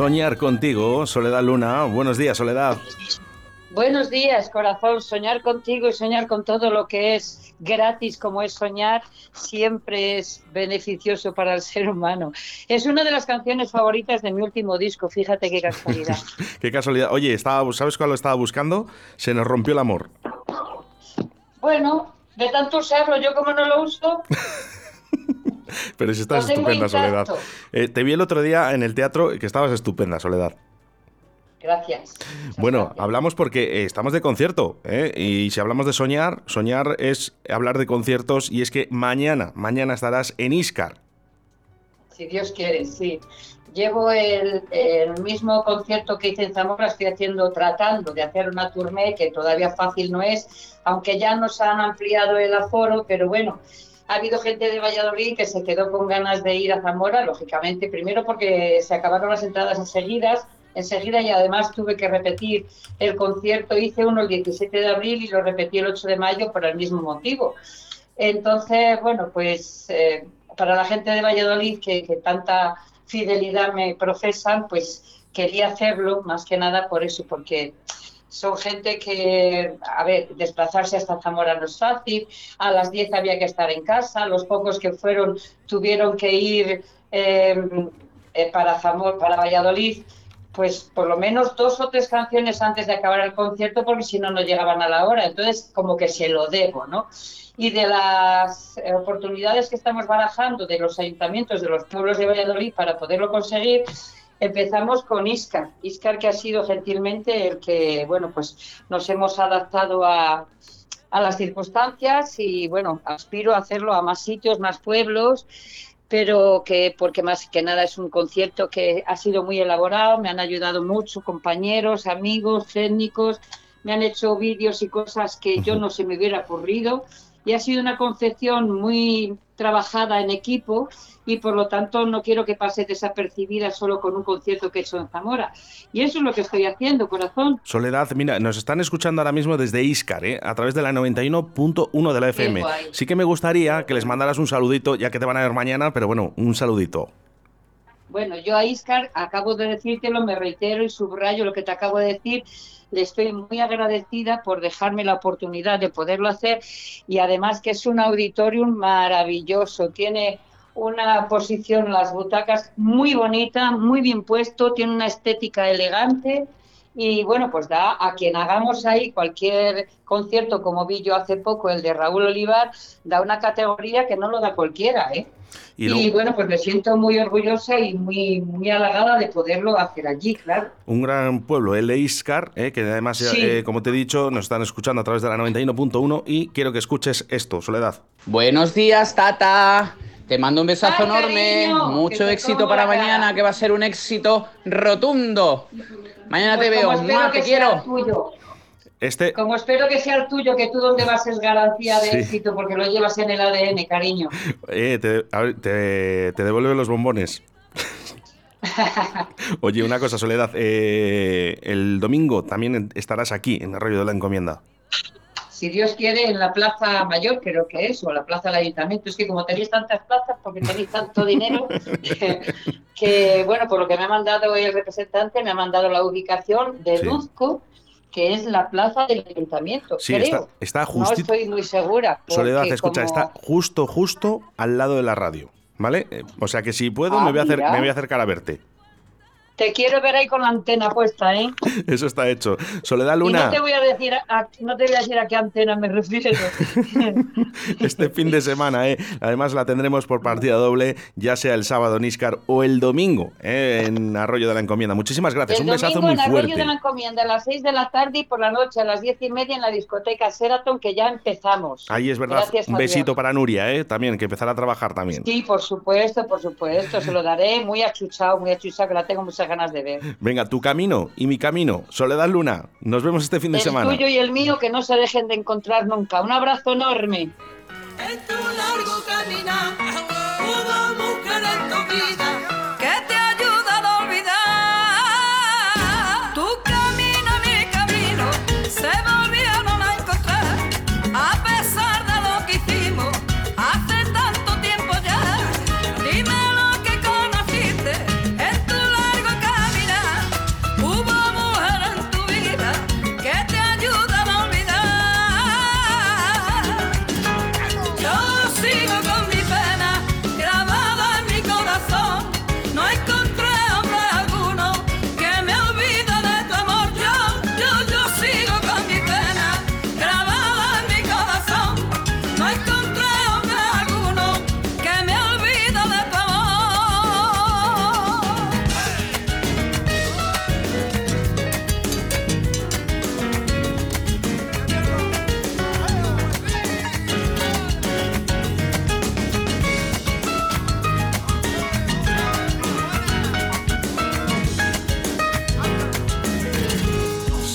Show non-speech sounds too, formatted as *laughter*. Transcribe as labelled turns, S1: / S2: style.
S1: Soñar contigo, Soledad Luna. Buenos días, Soledad.
S2: Buenos días, corazón. Soñar contigo y soñar con todo lo que es gratis, como es soñar, siempre es beneficioso para el ser humano. Es una de las canciones favoritas de mi último disco. Fíjate qué casualidad. *laughs*
S1: qué casualidad. Oye, estaba, ¿sabes cuál lo estaba buscando? Se nos rompió el amor.
S2: Bueno, de tanto usarlo, yo como no lo uso. *laughs* *laughs*
S1: Pero si estás estupenda, Soledad. Eh, te vi el otro día en el teatro que estabas estupenda, Soledad.
S2: Gracias.
S1: Bueno, hablamos porque eh, estamos de concierto, ¿eh? y si hablamos de soñar, soñar es hablar de conciertos, y es que mañana, mañana estarás en Iscar.
S2: Si Dios quiere, sí. Llevo el, mismo concierto que hice en Zamora, estoy haciendo, tratando de hacer una tournée que todavía fácil no es, aunque ya nos han ampliado el aforo, pero bueno, ha habido gente de Valladolid que se quedó con ganas de ir a Zamora, lógicamente, primero porque se acabaron las entradas enseguida, enseguida y además tuve que repetir el concierto, hice uno el 17 de abril y lo repetí el 8 de mayo por el mismo motivo. Entonces, bueno, pues eh, para la gente de Valladolid que, que tanta fidelidad me profesan, pues quería hacerlo más que nada por eso, porque son gente que, a ver, desplazarse hasta Zamora no es fácil, a las 10 había que estar en casa, los pocos que fueron tuvieron que ir eh, eh, para Zamora, para Valladolid, pues por lo menos dos o tres canciones antes de acabar el concierto, porque si no, no llegaban a la hora. Entonces, como que se lo debo, ¿no? Y de las oportunidades que estamos barajando de los ayuntamientos de los pueblos de Valladolid para poderlo conseguir, Empezamos con Iscar, Iscar que ha sido gentilmente el que, bueno, pues nos hemos adaptado a, a las circunstancias y, bueno, aspiro a hacerlo a más sitios, más pueblos, pero que porque más que nada es un concierto que ha sido muy elaborado, me han ayudado mucho compañeros, amigos, técnicos, me han hecho vídeos y cosas que yo no se me hubiera ocurrido y ha sido una concepción muy trabajada en equipo y por lo tanto no quiero que pase desapercibida solo con un concierto que he hecho en Zamora. Y eso es lo que estoy haciendo, corazón.
S1: Soledad, mira, nos están escuchando ahora mismo desde Iscar, ¿eh? a través de la 91.1 de la FM. Sí que me gustaría que les mandaras un saludito, ya que te van a ver mañana, pero bueno, un saludito.
S2: Bueno, yo a Iscar acabo de decírtelo, me reitero y subrayo lo que te acabo de decir. Le estoy muy agradecida por dejarme la oportunidad de poderlo hacer y además que es un auditorium maravilloso, tiene una posición las butacas muy bonita, muy bien puesto, tiene una estética elegante y bueno, pues da a quien hagamos ahí cualquier concierto como vi yo hace poco, el de Raúl Olivar, da una categoría que no lo da cualquiera, ¿eh? Y, bueno, pues me siento muy orgullosa y muy, muy halagada de poderlo hacer allí, claro.
S1: Un gran pueblo, el Iscar, eh, que además, eh, como te he dicho, nos están escuchando a través de la 91.1 y quiero que escuches esto, Soledad.
S3: Buenos días, Tata. Te mando un besazo enorme. Mucho éxito para mañana, que va a ser un éxito rotundo. Mañana te pues veo. te quiero.
S1: Este...
S2: Como espero que sea el tuyo, que tú donde vas es garantía de éxito porque lo llevas en el ADN, cariño. *laughs*
S1: Eh, te, te, devuelve los bombones. *laughs* Oye, una cosa, Soledad. Eh, el domingo también estarás aquí, en el rollo de la encomienda.
S2: Si Dios quiere, en la Plaza Mayor, creo que es, o la Plaza del Ayuntamiento. Es que como tenéis tantas plazas, porque tenéis tanto dinero, *laughs* que, bueno, por lo que me ha mandado el representante, me ha mandado la ubicación, deduzco que es la plaza del ayuntamiento. Sí, creo.
S1: está, justo.
S2: No estoy muy segura.
S1: Soledad, escucha, está justo, justo al lado de la radio. ¿Vale? Eh, o sea que si puedo, me, voy a hacer, me voy a acercar a verte.
S2: Te quiero ver ahí con la antena puesta, ¿eh? *laughs*
S1: Eso está hecho. Soledad Luna.
S2: no te voy a decir a, no te voy a decir a qué antena me refiero. *laughs*
S1: este fin de semana, ¿eh? Además la tendremos por partida doble, ya sea el sábado en Iscar o el domingo ¿eh? en Arroyo de la Encomienda. Muchísimas gracias. Un besazo muy fuerte.
S2: Arroyo de la Encomienda a las 6 de la tarde y por la noche a las 10 y media en la discoteca Seraton, que ya empezamos.
S1: Ahí es verdad. Un besito para Nuria, ¿eh? También, que empezará a trabajar también.
S2: Sí, por supuesto, por supuesto. Se lo daré muy achuchado, muy achuchado, que la tengo muchas ganas de ver.
S1: Venga, tu camino y mi camino. Soledad Luna, nos vemos este fin de semana.
S2: El tuyo y el mío que no se dejen de encontrar nunca. Un abrazo enorme.
S4: largo